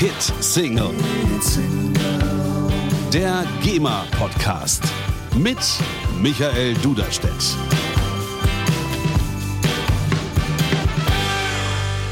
Hit Single. Der GEMA Podcast mit Michael Duderstedt.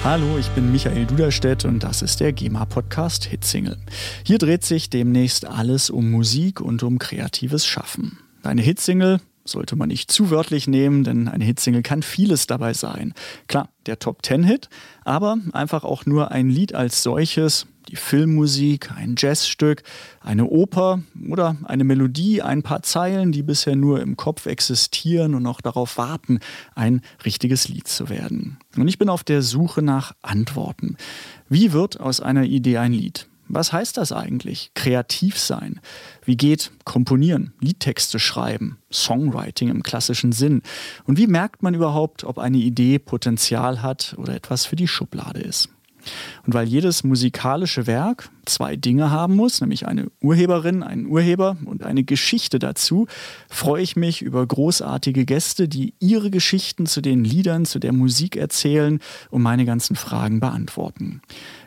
Hallo, ich bin Michael Duderstedt und das ist der GEMA-Podcast Hitsingle. Hier dreht sich demnächst alles um Musik und um kreatives Schaffen. Eine Hitsingle sollte man nicht zu wörtlich nehmen, denn eine Hitsingle kann vieles dabei sein. Klar, der Top-Ten-Hit, aber einfach auch nur ein Lied als solches, die Filmmusik, ein Jazzstück, eine Oper oder eine Melodie, ein paar Zeilen, die bisher nur im Kopf existieren und noch darauf warten, ein richtiges Lied zu werden. Und ich bin auf der Suche nach Antworten. Wie wird aus einer Idee ein Lied? Was heißt das eigentlich? Kreativ sein. Wie geht Komponieren, Liedtexte schreiben, Songwriting im klassischen Sinn? Und wie merkt man überhaupt, ob eine Idee Potenzial hat oder etwas für die Schublade ist? Und weil jedes musikalische Werk zwei Dinge haben muss, nämlich eine Urheberin, einen Urheber und eine Geschichte dazu, freue ich mich über großartige Gäste, die ihre Geschichten zu den Liedern, zu der Musik erzählen und meine ganzen Fragen beantworten.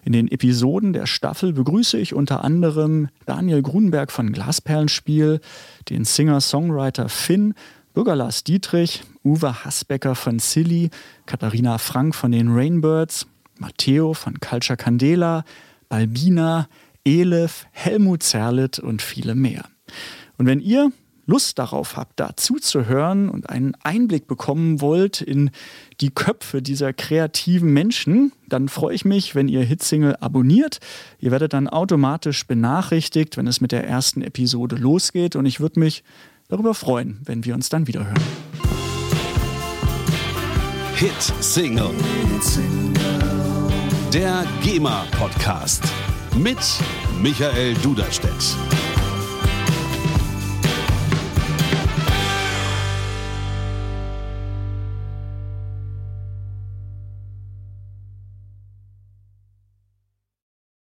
In den Episoden der Staffel begrüße ich unter anderem Daniel Grunberg von Glasperlenspiel, den Singer-Songwriter Finn, Bürger Lars Dietrich, Uwe Hasbecker von Silly, Katharina Frank von den Rainbirds, Matteo von Culture Candela, Balbina, Elif, Helmut Zerlett und viele mehr. Und wenn ihr Lust darauf habt, da zuzuhören und einen Einblick bekommen wollt in die Köpfe dieser kreativen Menschen, dann freue ich mich, wenn ihr Hitsingle abonniert. Ihr werdet dann automatisch benachrichtigt, wenn es mit der ersten Episode losgeht und ich würde mich darüber freuen, wenn wir uns dann wiederhören. Hit Single. Der GEMA Podcast mit Michael Duderstedt.